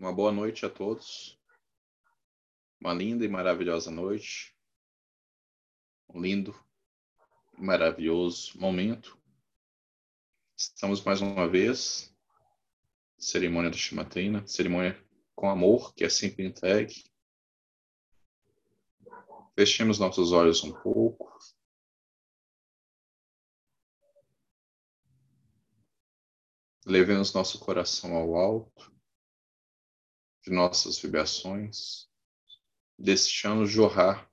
Uma boa noite a todos. Uma linda e maravilhosa noite. Um lindo maravilhoso momento. Estamos mais uma vez cerimônia do Shimatrina, cerimônia com amor, que é sempre entregue. Fechemos nossos olhos um pouco. Levemos nosso coração ao alto de nossas vibrações, deixando jorrar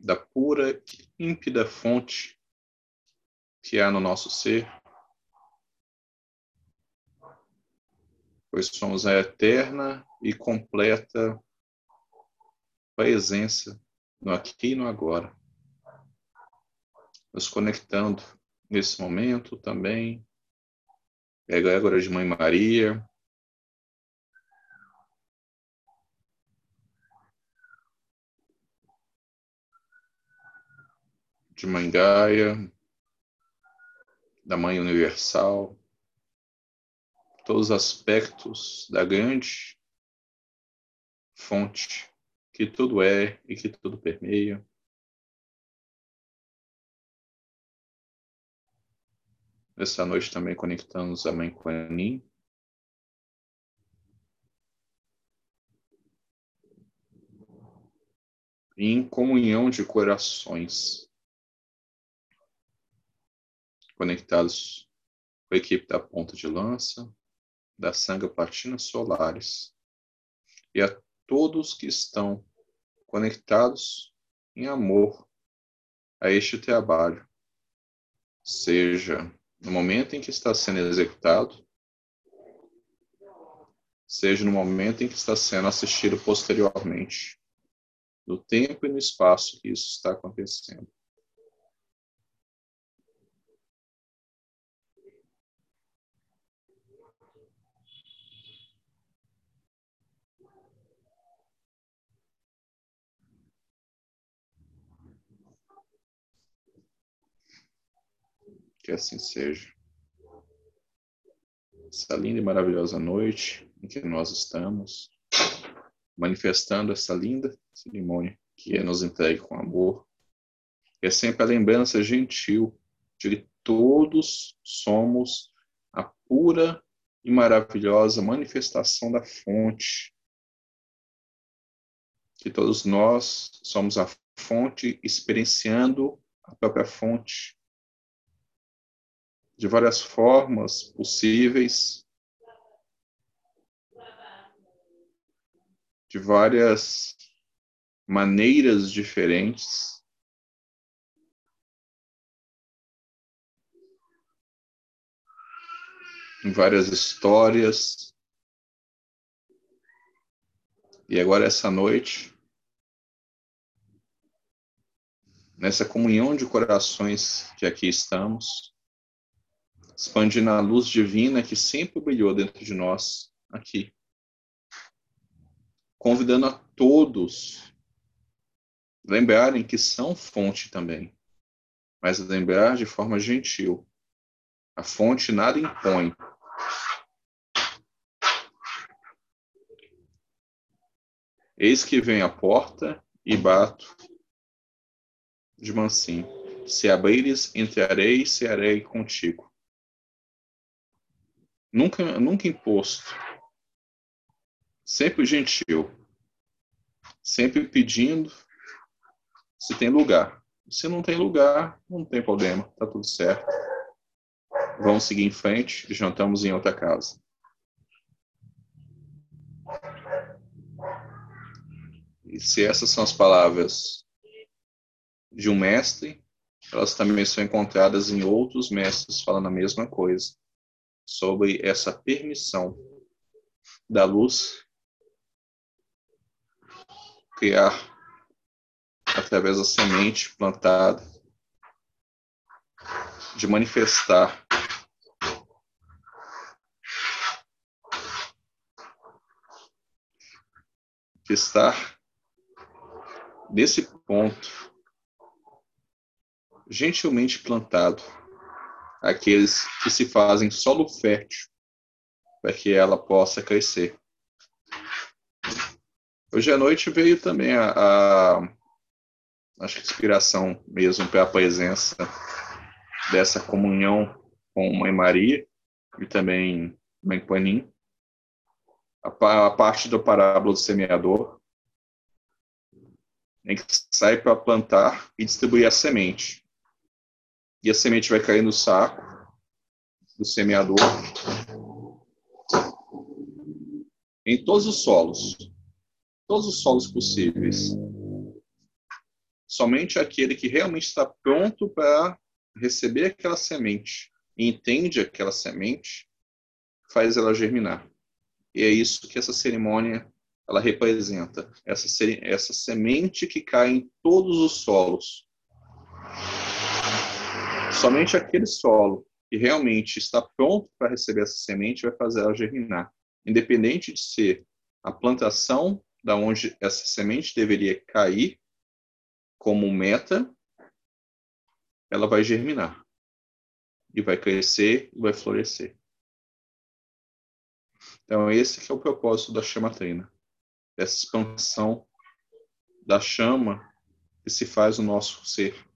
da pura e límpida fonte que há no nosso ser, pois somos a eterna e completa presença no aqui e no agora, nos conectando nesse momento também, egrégora de Mãe Maria, de Mãe Gaia, da Mãe Universal, todos os aspectos da grande fonte que tudo é e que tudo permeia. Essa noite também conectamos a Mãe Kuan Yin, em comunhão de corações conectados com a equipe da Ponta de Lança, da Sanga Platina Solares, e a todos que estão conectados em amor a este trabalho, seja no momento em que está sendo executado, seja no momento em que está sendo assistido posteriormente, no tempo e no espaço que isso está acontecendo. Que assim seja. Essa linda e maravilhosa noite em que nós estamos, manifestando essa linda cerimônia que é nos entregue com amor. É sempre a lembrança gentil de que todos somos a pura e maravilhosa manifestação da fonte. Que todos nós somos a fonte experienciando a própria fonte de várias formas possíveis, de várias maneiras diferentes. Em várias histórias. E agora, essa noite, nessa comunhão de corações que aqui estamos, expandindo a luz divina que sempre brilhou dentro de nós, aqui. Convidando a todos lembrarem que são fonte também, mas lembrar de forma gentil. A fonte nada impõe. Eis que vem a porta e bato de mansinho. Se abrires, entrarei e cearei contigo nunca, nunca imposto, sempre gentil, sempre pedindo se tem lugar. Se não tem lugar, não tem problema, tá tudo certo. Vamos seguir em frente, jantamos em outra casa. E se essas são as palavras de um mestre, elas também são encontradas em outros mestres falando a mesma coisa sobre essa permissão da luz criar através da semente plantada de manifestar de estar nesse ponto gentilmente plantado aqueles que se fazem solo fértil para que ela possa crescer Hoje à noite veio também a, a acho que inspiração mesmo para a presença dessa comunhão com Mãe Maria e também Mãe Panim. A, a parte do parábola do semeador, em que sai para plantar e distribuir a semente. E a semente vai cair no saco do semeador em todos os solos, todos os solos possíveis. Somente aquele que realmente está pronto para receber aquela semente entende aquela semente faz ela germinar. E é isso que essa cerimônia ela representa, essa, essa semente que cai em todos os solos. Somente aquele solo que realmente está pronto para receber essa semente vai fazer ela germinar, independente de ser a plantação da onde essa semente deveria cair como meta, ela vai germinar e vai crescer e vai florescer. Então esse é o propósito da chama treina, dessa expansão da chama que se faz no nosso ser.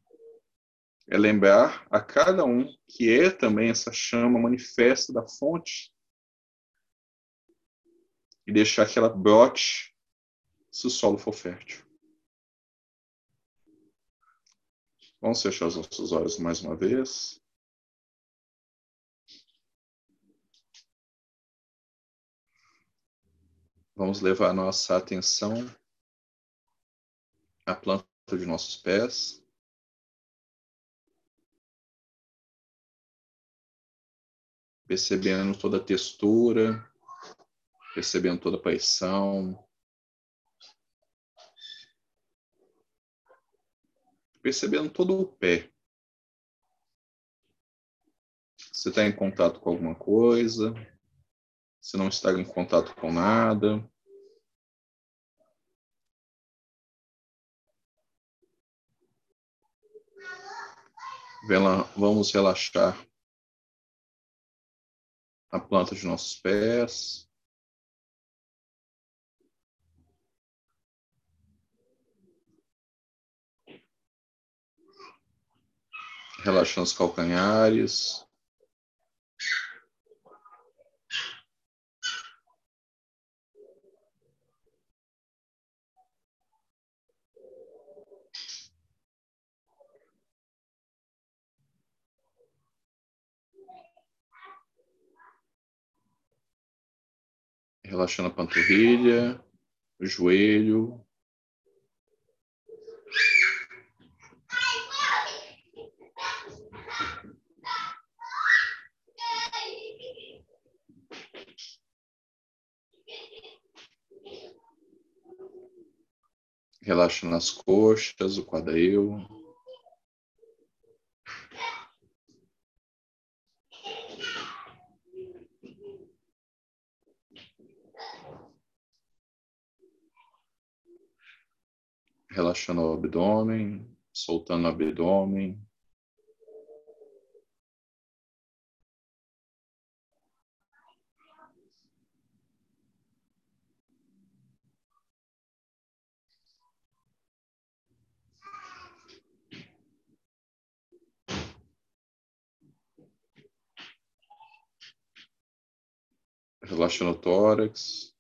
É lembrar a cada um que é também essa chama manifesta da fonte e deixar que ela brote se o solo for fértil. Vamos fechar os nossos olhos mais uma vez. Vamos levar nossa atenção à planta de nossos pés. Percebendo toda a textura, percebendo toda a pressão, percebendo todo o pé. Você está em contato com alguma coisa, se não está em contato com nada. Vamos relaxar a planta de nossos pés. relaxando os calcanhares. Relaxando a panturrilha, o joelho, Relaxa nas coxas, o quadril. Relaxando o abdômen, soltando o abdômen. relaxando o tórax.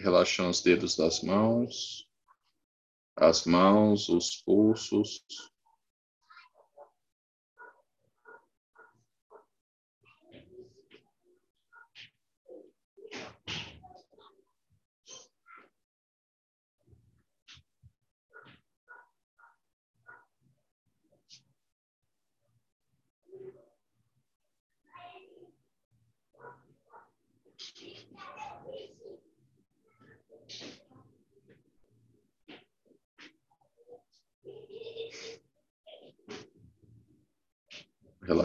Relaxando os dedos das mãos, as mãos, os pulsos.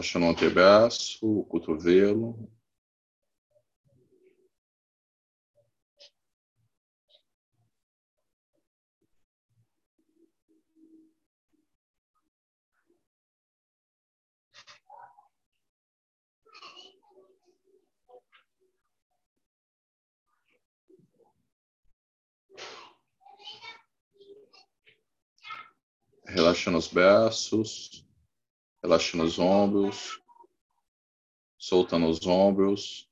Relaxando o antebraço, o cotovelo. Relaxando os braços relaxando os ombros, soltando os ombros.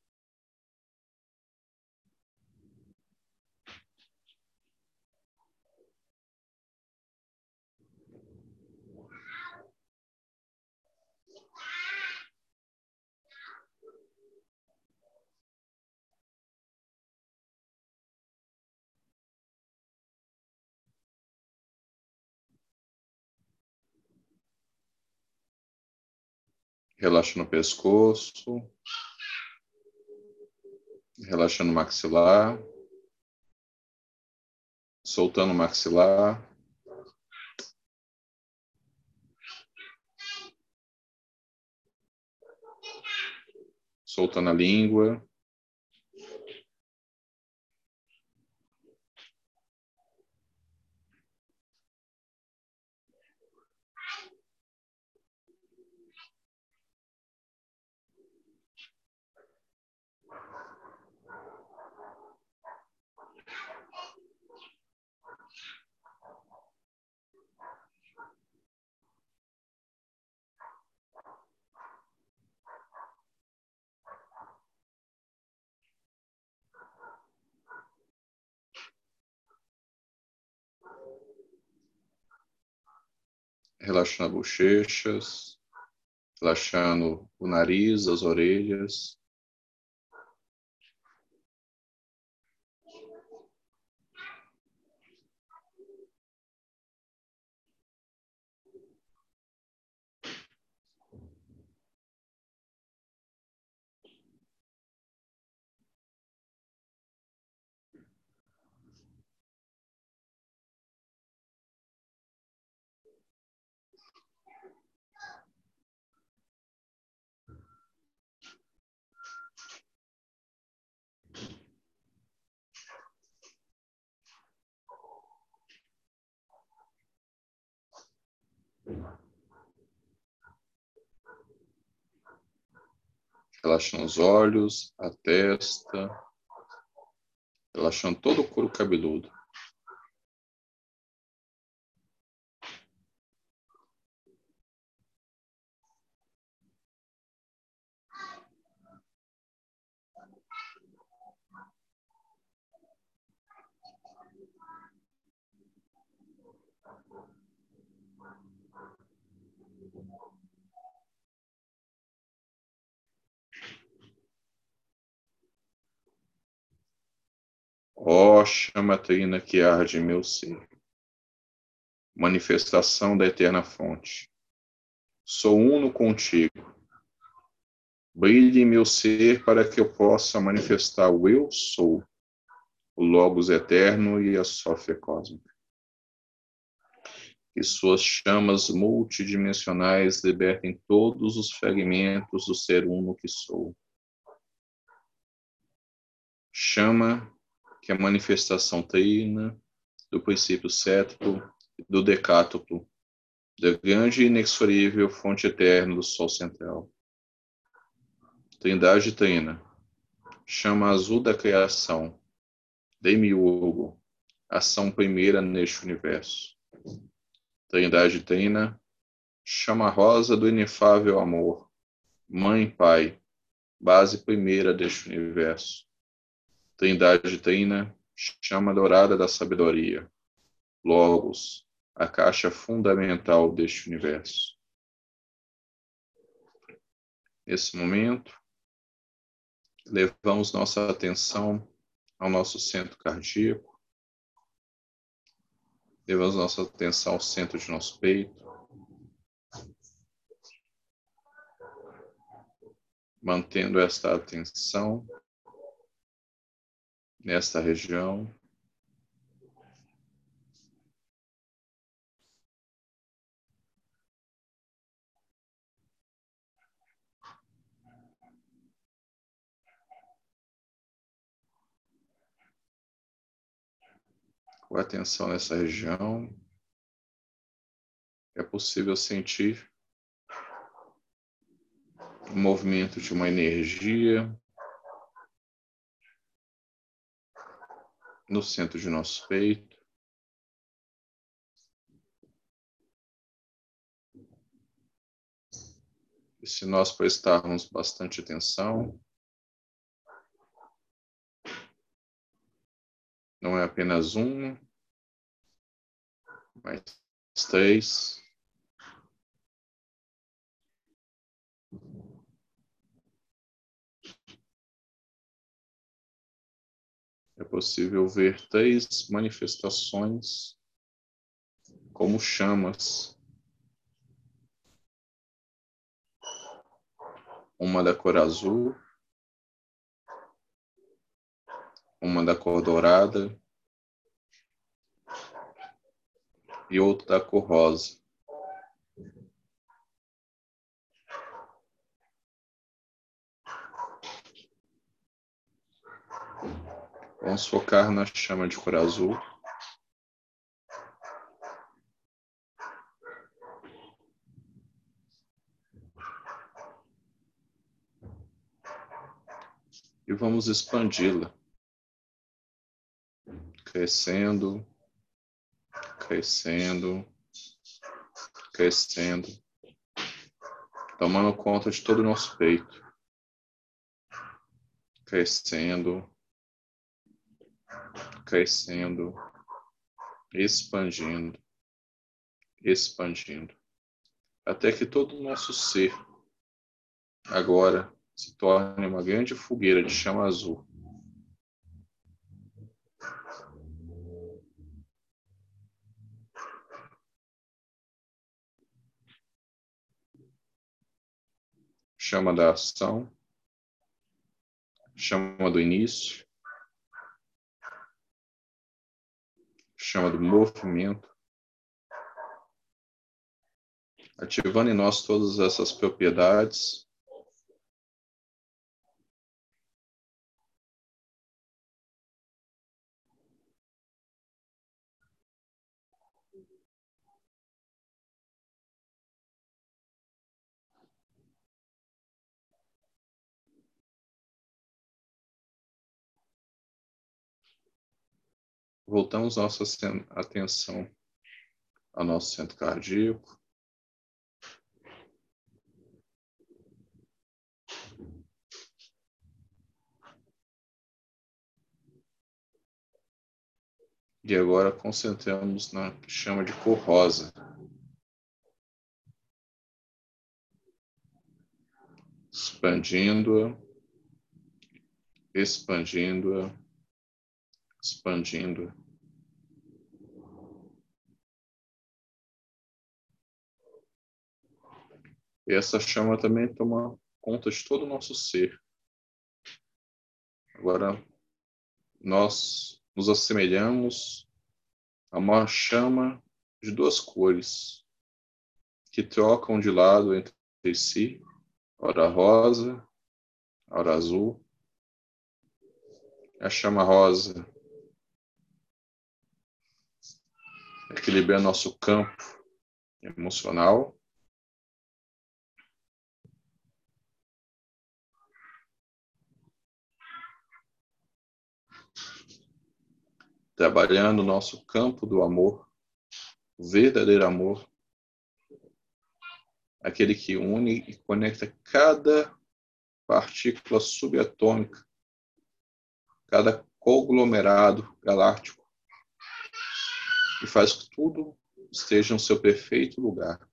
Relaxa no pescoço. Relaxando o maxilar. Soltando o maxilar. Soltando a língua. Relaxando as bochechas, relaxando o nariz, as orelhas. Relaxando os olhos, a testa, relaxando todo o couro cabeludo. Ó chama trina que arde meu ser, manifestação da eterna fonte, sou uno contigo. Brilhe em meu ser para que eu possa manifestar o eu sou, o Logos eterno e a Sófia cósmica. Que suas chamas multidimensionais libertem todos os fragmentos do ser uno que sou. Chama que é a manifestação trina do princípio cétuplo, do decátuplo, da grande e inexorível fonte eterna do Sol central. Trindade trina, chama azul da criação, demiurgo, ação primeira neste universo. Trindade trina, chama rosa do inefável amor, mãe e pai, base primeira deste universo Trindade Trina, chama dourada da sabedoria, Logos, a caixa fundamental deste universo. Nesse momento, levamos nossa atenção ao nosso centro cardíaco, levamos nossa atenção ao centro de nosso peito, mantendo esta atenção nesta região. Com atenção nessa região, é possível sentir o movimento de uma energia no centro de nosso peito. E se nós prestarmos bastante atenção, não é apenas um, mas três, É possível ver três manifestações como chamas. Uma da cor azul, uma da cor dourada e outra da cor rosa. Vamos focar na chama de cor azul. E vamos expandi-la, crescendo, crescendo, crescendo, tomando conta de todo o nosso peito, crescendo, crescendo, expandindo, expandindo, até que todo o nosso ser agora se torne uma grande fogueira de chama azul. Chama da ação, chama do início, chama do movimento, ativando em nós todas essas propriedades. Voltamos nossa atenção ao nosso centro cardíaco. E agora concentramos na chama de cor rosa. Expandindo-a, expandindo-a expandindo. E essa chama também toma conta de todo o nosso ser. Agora, nós nos assemelhamos a uma chama de duas cores que trocam de lado entre si, hora rosa, hora azul. A chama rosa equilibrar nosso campo emocional. Trabalhando o nosso campo do amor, o verdadeiro amor, aquele que une e conecta cada partícula subatômica, cada conglomerado galáctico e faz que tudo esteja no seu perfeito lugar.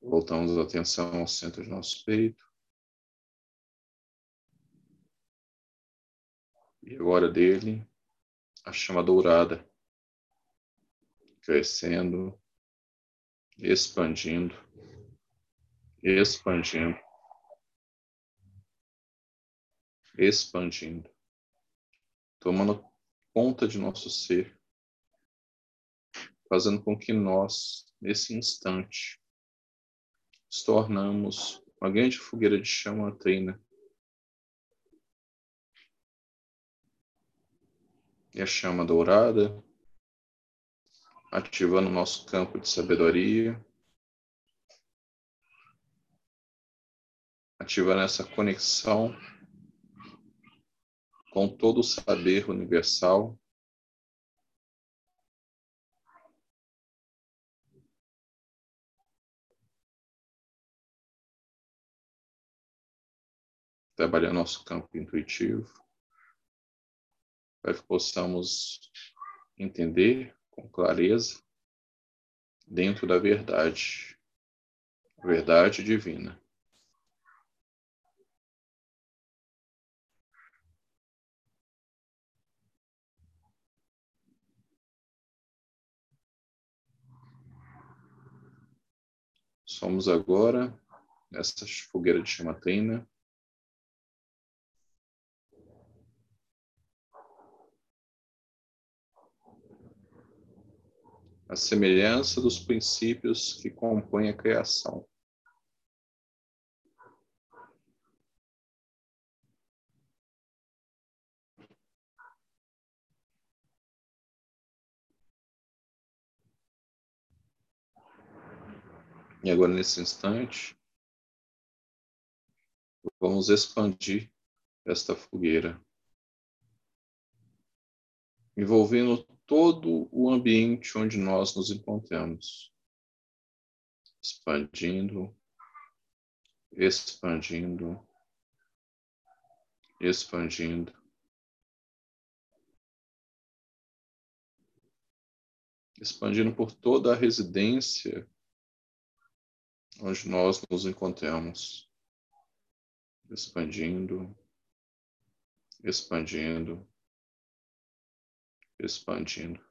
Voltamos a atenção ao centro do nosso peito. E agora dele, a chama dourada crescendo, expandindo, expandindo, expandindo, tomando conta de nosso ser, fazendo com que nós, nesse instante, nos tornamos uma grande fogueira de chama trina. E a chama dourada ativando o nosso campo de sabedoria. ativando essa conexão com todo o saber universal. Trabalhar nosso campo intuitivo, para que possamos entender com clareza dentro da verdade, verdade divina. Somos agora nessa fogueira de chamatrina. A semelhança dos princípios que compõem a criação. E agora, nesse instante, vamos expandir esta fogueira, envolvendo todo o ambiente onde nós nos encontramos, expandindo, expandindo, expandindo. Expandindo por toda a residência onde nós nos encontramos, expandindo, expandindo, expandindo,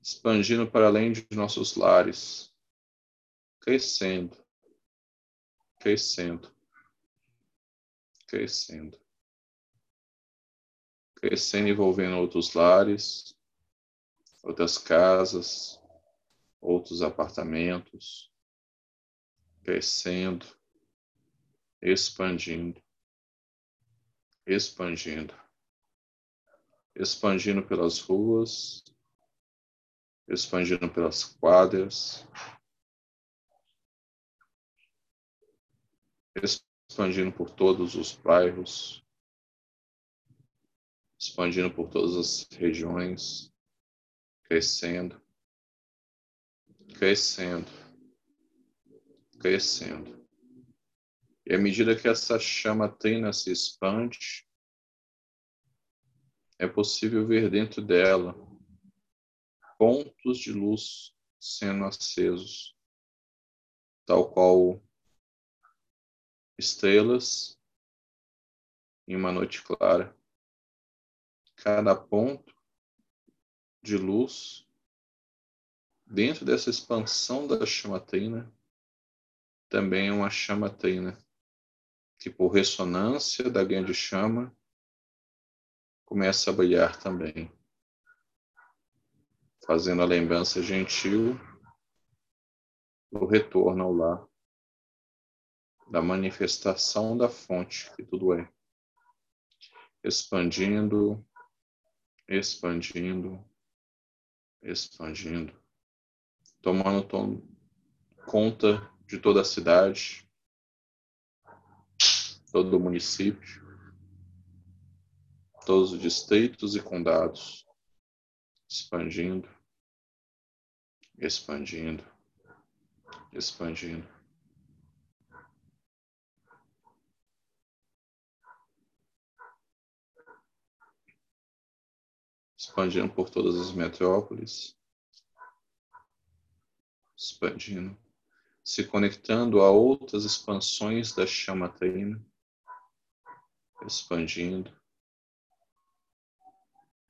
expandindo para além de nossos lares, crescendo, crescendo, crescendo, crescendo, envolvendo outros lares, outras casas, outros apartamentos. Crescendo, expandindo, expandindo, expandindo pelas ruas, expandindo pelas quadras, expandindo por todos os bairros, expandindo por todas as regiões, crescendo, crescendo crescendo. E à medida que essa chama trina se expande, é possível ver dentro dela pontos de luz sendo acesos, tal qual estrelas em uma noite clara. Cada ponto de luz dentro dessa expansão da chama trina também é uma chama trina, que por ressonância da grande chama começa a brilhar também, fazendo a lembrança gentil do retorno ao lar, da manifestação da fonte que tudo é, expandindo, expandindo, expandindo, tomando conta de toda a cidade, todo o município, todos os distritos e condados, expandindo, expandindo, expandindo. Expandindo por todas as metrópoles, expandindo se conectando a outras expansões da chama trina, expandindo,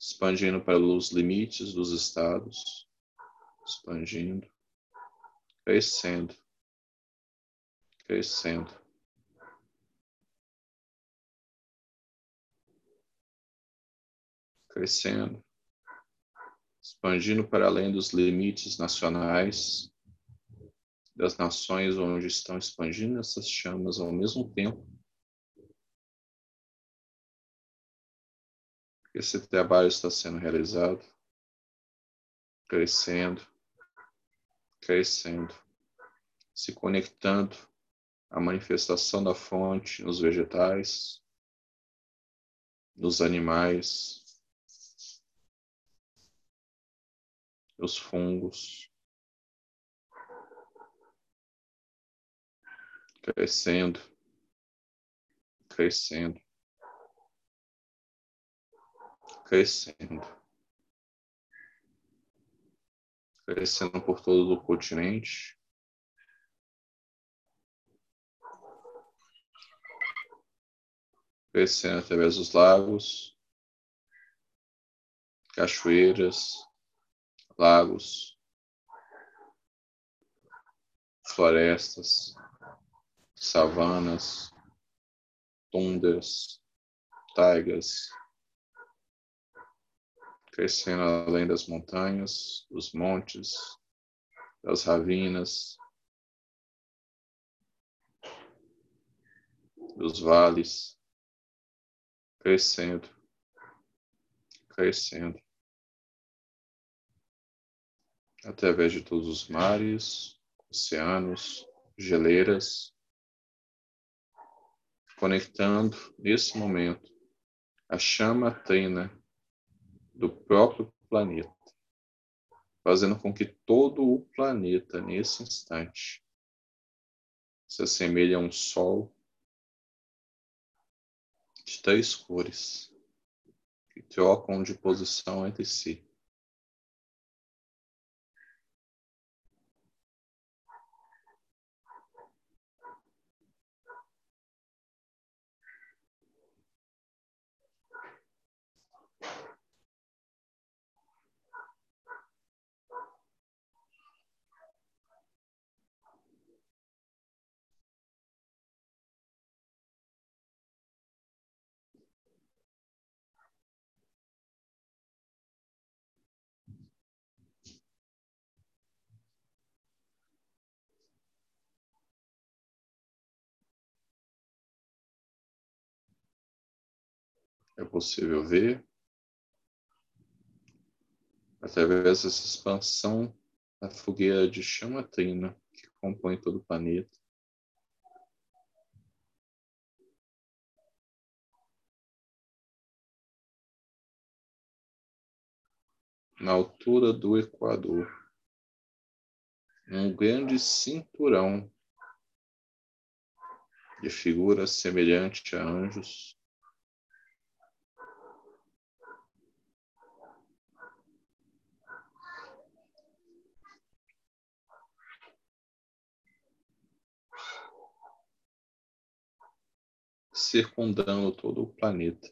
expandindo para os limites dos estados, expandindo, crescendo, crescendo. Crescendo, expandindo para além dos limites nacionais, das nações onde estão expandindo essas chamas ao mesmo tempo. Esse trabalho está sendo realizado, crescendo, crescendo, se conectando a manifestação da fonte nos vegetais, nos animais, nos fungos, crescendo, crescendo, crescendo. crescendo por todo o continente. Crescendo através dos lagos, cachoeiras, lagos, florestas, savanas, tundras, taigas, crescendo além das montanhas, dos montes, das ravinas, dos vales, crescendo, crescendo, através de todos os mares, oceanos, geleiras, conectando nesse momento a chama trina do próprio planeta, fazendo com que todo o planeta, nesse instante, se assemelhe a um sol de três cores que trocam de posição entre si. É possível ver através dessa expansão da fogueira de chama trina que compõe todo o planeta. Na altura do Equador, um grande cinturão de figuras semelhantes a anjos circundando todo o planeta.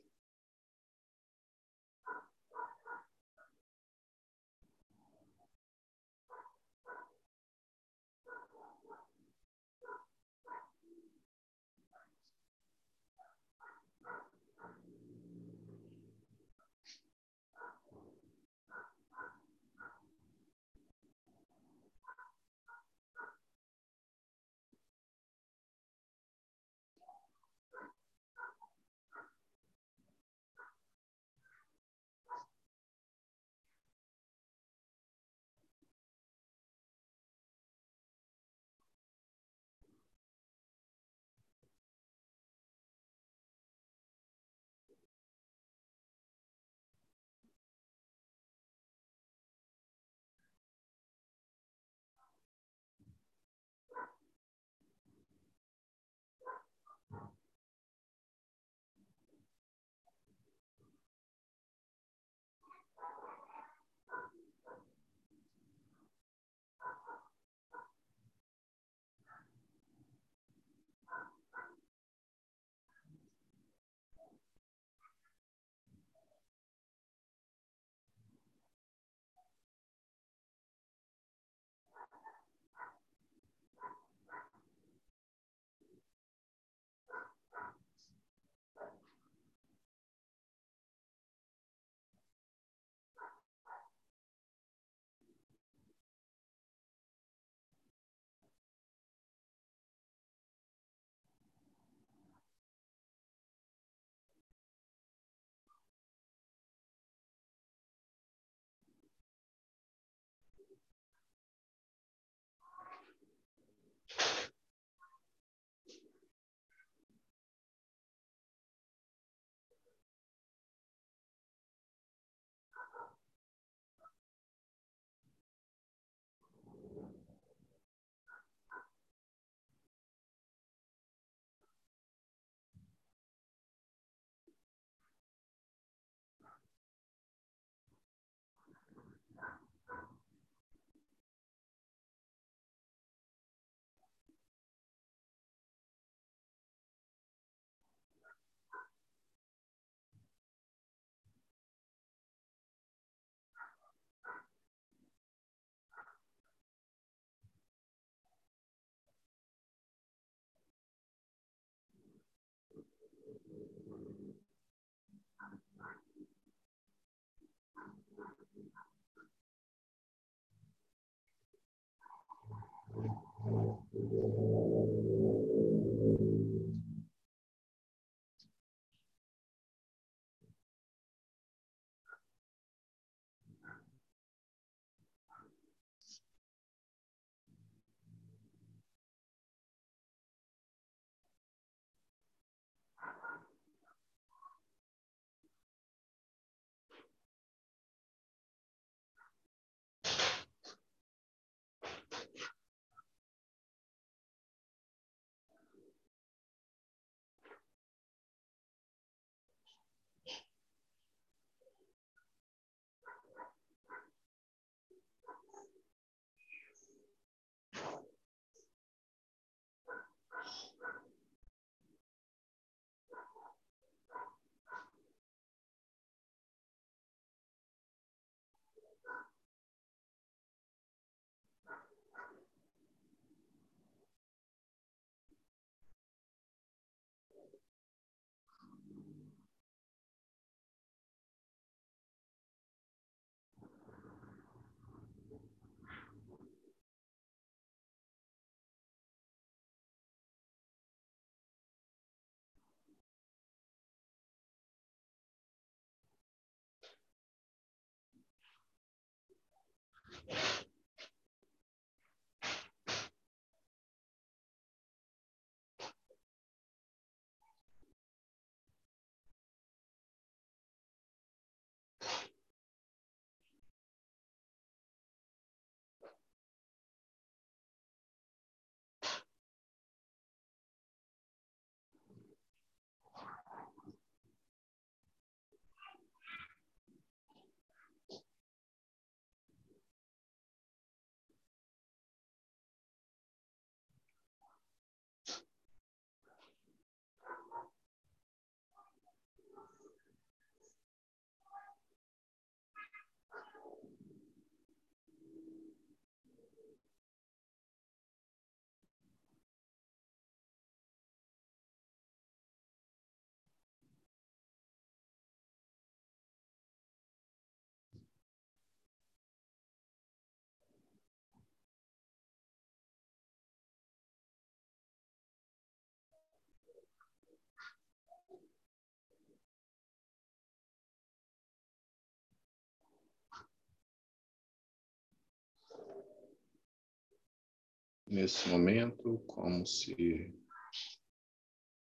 Nesse momento, como se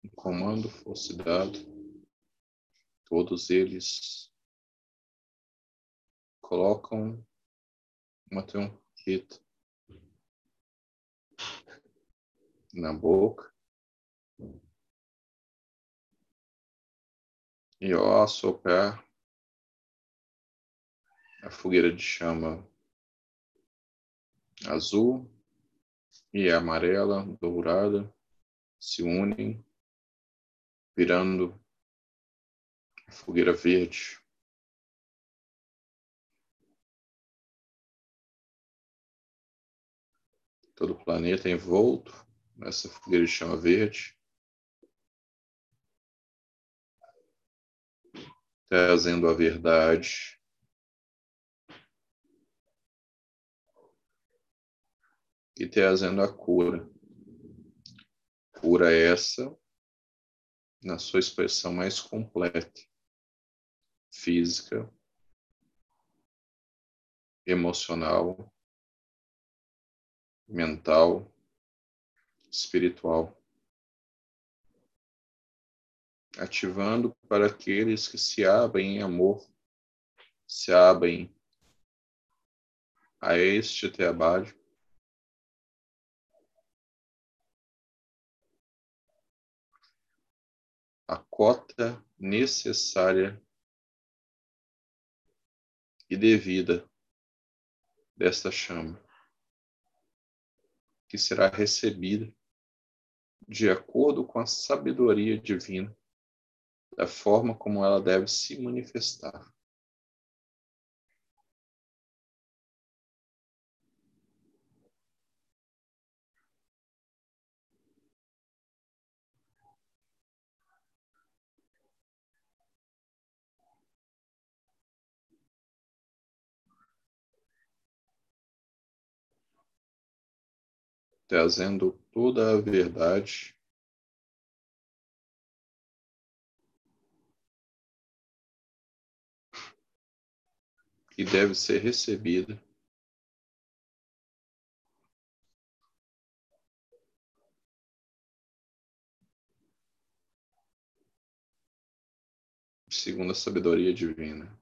um comando fosse dado, todos eles colocam uma trompeta na boca e ao assoprar a fogueira de chama azul e amarela, dourada, se unem, virando a fogueira verde. Todo o planeta envolto nessa fogueira de chama verde. Trazendo a verdade e trazendo a cura. Cura essa na sua expressão mais completa, física, emocional, mental, espiritual. Ativando para aqueles que se abrem em amor, se abrem a este trabalho cota necessária e devida desta chama, que será recebida de acordo com a sabedoria divina, da forma como ela deve se manifestar. Trazendo toda a verdade. Que deve ser recebida segundo a sabedoria divina.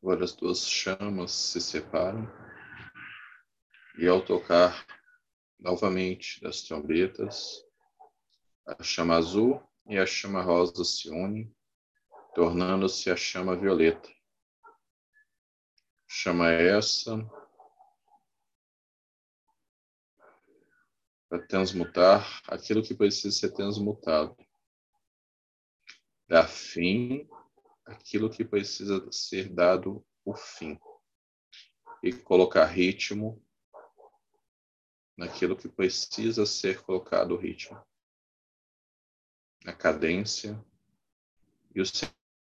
Agora as duas chamas se separam e ao tocar novamente das trombetas, a chama azul e a chama rosa se unem, tornando-se a chama violeta. Chama essa para transmutar aquilo que precisa ser transmutado. Dar fim aquilo que precisa ser dado o fim e colocar ritmo naquilo que precisa ser colocado o ritmo, a cadência e o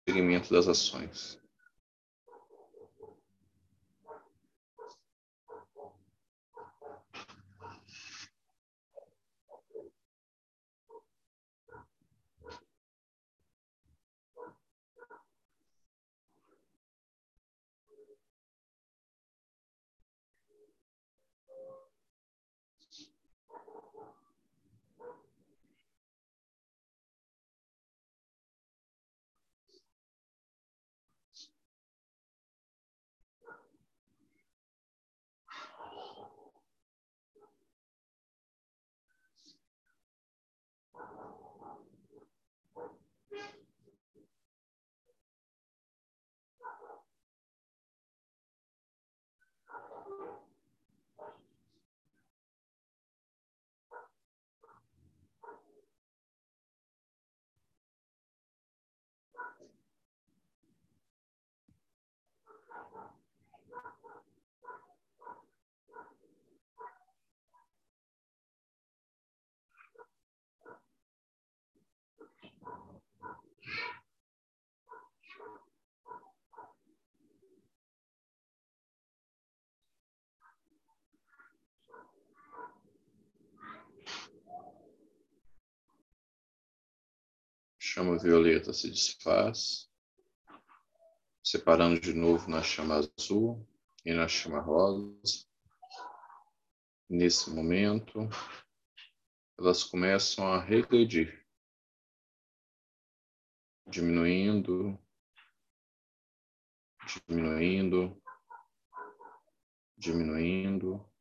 segmento das ações. Chama violeta se desfaz, separando de novo na chama azul e na chama rosa. Nesse momento, elas começam a regredir, diminuindo, diminuindo, diminuindo.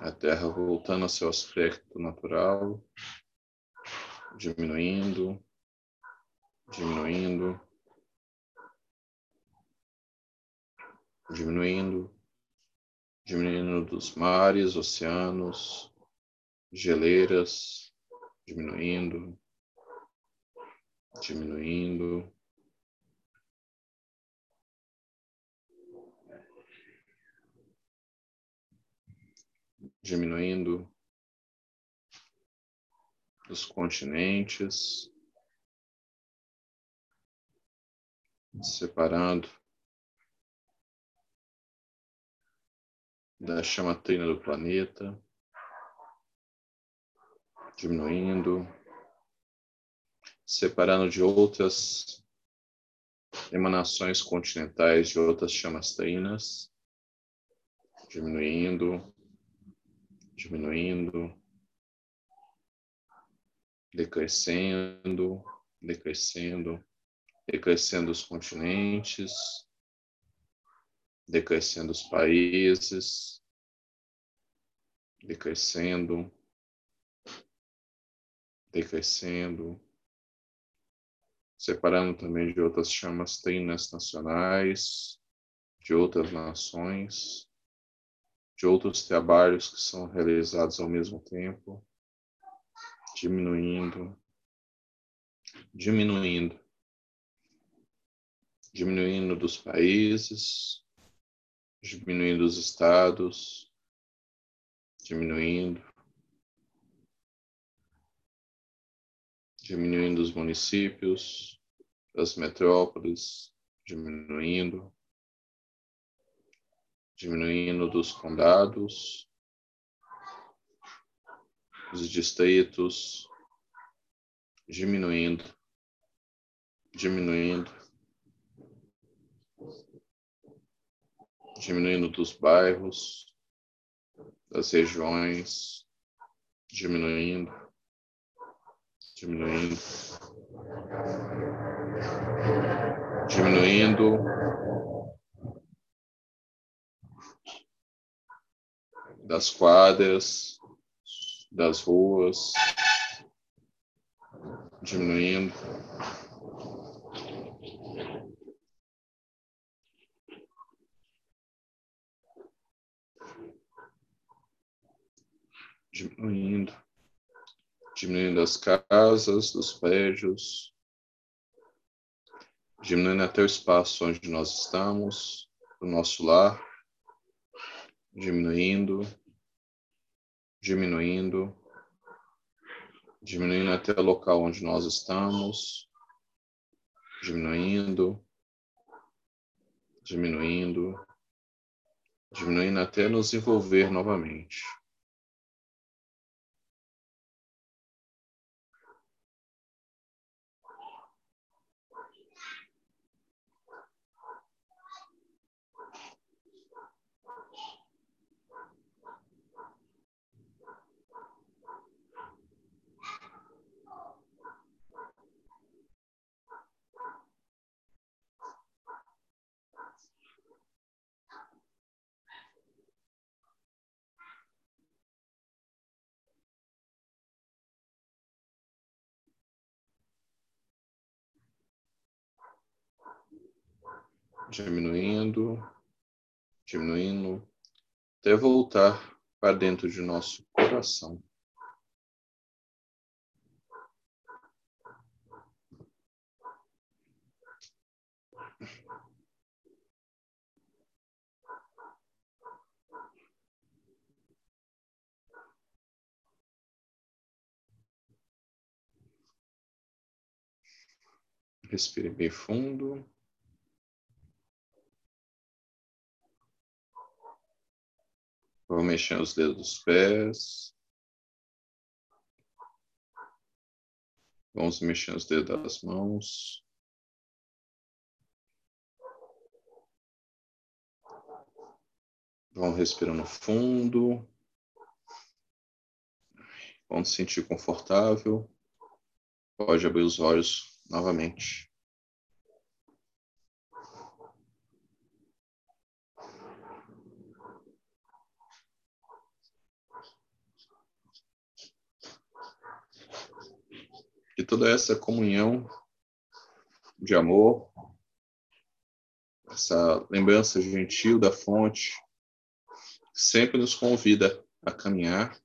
A Terra voltando ao seu aspecto natural, diminuindo, diminuindo, diminuindo, diminuindo dos mares, oceanos, geleiras, diminuindo, diminuindo. Diminuindo os continentes, separando da chama trina do planeta, diminuindo, separando de outras emanações continentais de outras chamas trinas, diminuindo, diminuindo, decrescendo, decrescendo, decrescendo os continentes, decrescendo os países, decrescendo, decrescendo, separando também de outras chamas trinas nacionais, de outras nações de outros trabalhos que são realizados ao mesmo tempo, diminuindo, diminuindo, diminuindo dos países, diminuindo os estados, diminuindo, diminuindo os municípios, as metrópoles, diminuindo, diminuindo dos condados, os distritos, diminuindo, diminuindo, diminuindo dos bairros, das regiões, diminuindo, diminuindo, diminuindo das quadras, das ruas, diminuindo. Diminuindo, diminuindo as casas, os prédios, diminuindo até o espaço onde nós estamos, o nosso lar, diminuindo, diminuindo, diminuindo até o local onde nós estamos, diminuindo, diminuindo, diminuindo até nos envolver novamente. Diminuindo, diminuindo, até voltar para dentro de nosso coração. Respire bem fundo. Vou mexer os dedos dos pés. Vamos mexer os dedos das mãos. Vamos respirando fundo. Vamos se sentir confortável. Pode abrir os olhos novamente. Toda essa comunhão de amor, essa lembrança gentil da fonte, sempre nos convida a caminhar,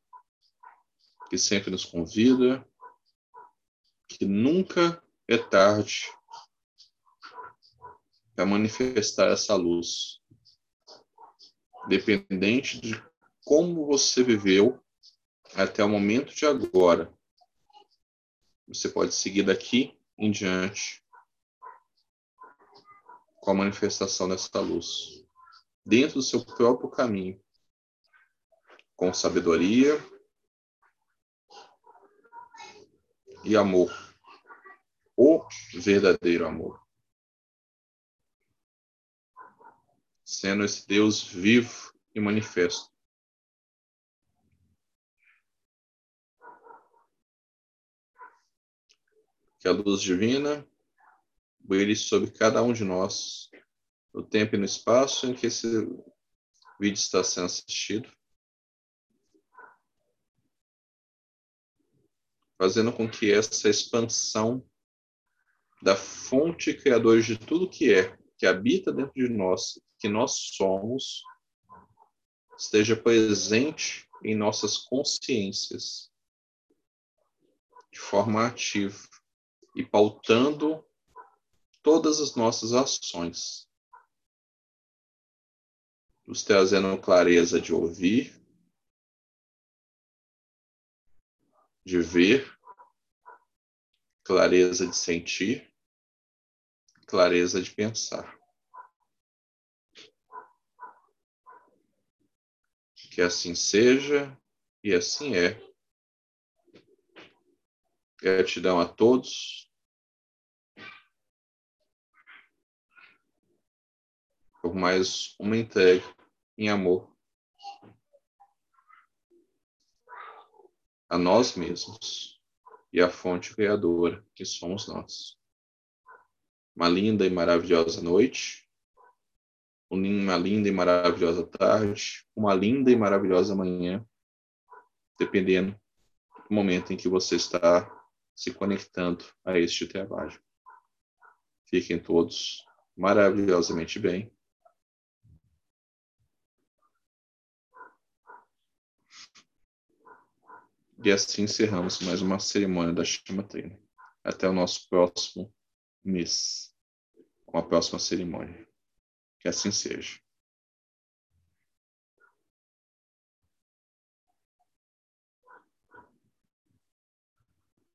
que sempre nos convida, que nunca é tarde para manifestar essa luz, dependente de como você viveu até o momento de agora você pode seguir daqui em diante com a manifestação dessa luz, dentro do seu próprio caminho, com sabedoria e amor, o verdadeiro amor. Sendo esse Deus vivo e manifesto. Que a luz divina brilhe sobre cada um de nós, no tempo e no espaço em que esse vídeo está sendo assistido, fazendo com que essa expansão da fonte criadora de tudo que é, que habita dentro de nós, que nós somos, esteja presente em nossas consciências de forma ativa e pautando todas as nossas ações, nos trazendo clareza de ouvir, de ver, clareza de sentir, clareza de pensar. Que assim seja e assim é Gratidão a todos. Por mais uma entrega em amor a nós mesmos e à fonte criadora que somos nós. Uma linda e maravilhosa noite, uma linda e maravilhosa tarde, uma linda e maravilhosa manhã, dependendo do momento em que você está se conectando a este trabalho. Fiquem todos maravilhosamente bem. E assim encerramos mais uma cerimônia da Treina. Até o nosso próximo mês. com a próxima cerimônia. Que assim seja.